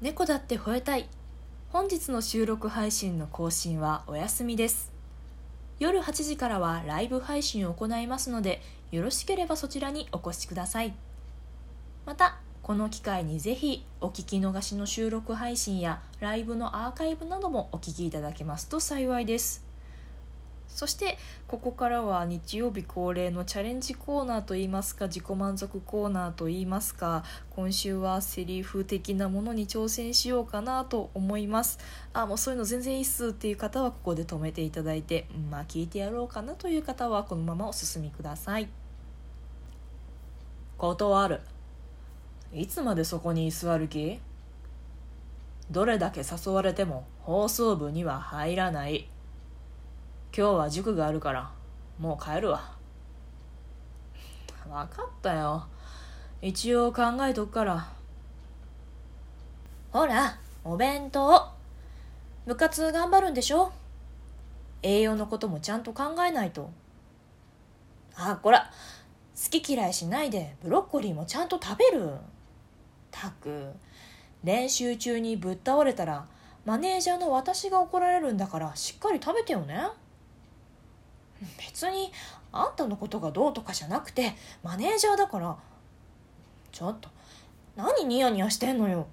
猫だって吠えたい。本日の収録配信の更新はお休みです。夜8時からはライブ配信を行いますのでよろしければそちらにお越しください。またこの機会にぜひお聞き逃しの収録配信やライブのアーカイブなどもお聞きいただけますと幸いです。そしてここからは日曜日恒例のチャレンジコーナーといいますか自己満足コーナーといいますか今週はセリフ的なものに挑戦しようかなと思います。あもうそういうの全然いいっすっていう方はここで止めていただいてまあ聞いてやろうかなという方はこのままお進みください。断る。いつまでそこに居座る気？どれだけ誘われても放送部には入らない。今日は塾があるからもう帰るわ。分かったよ。一応考えとくから。ほらお弁当。部活頑張るんでしょ？栄養のこともちゃんと考えないと。あこら。好き嫌いしないでブロッコリーもちゃんと食べる。たく。練習中にぶっ倒れたらマネージャーの私が怒られるんだからしっかり食べてよね。別にあんたのことがどうとかじゃなくてマネージャーだからちょっと何ニヤニヤしてんのよ。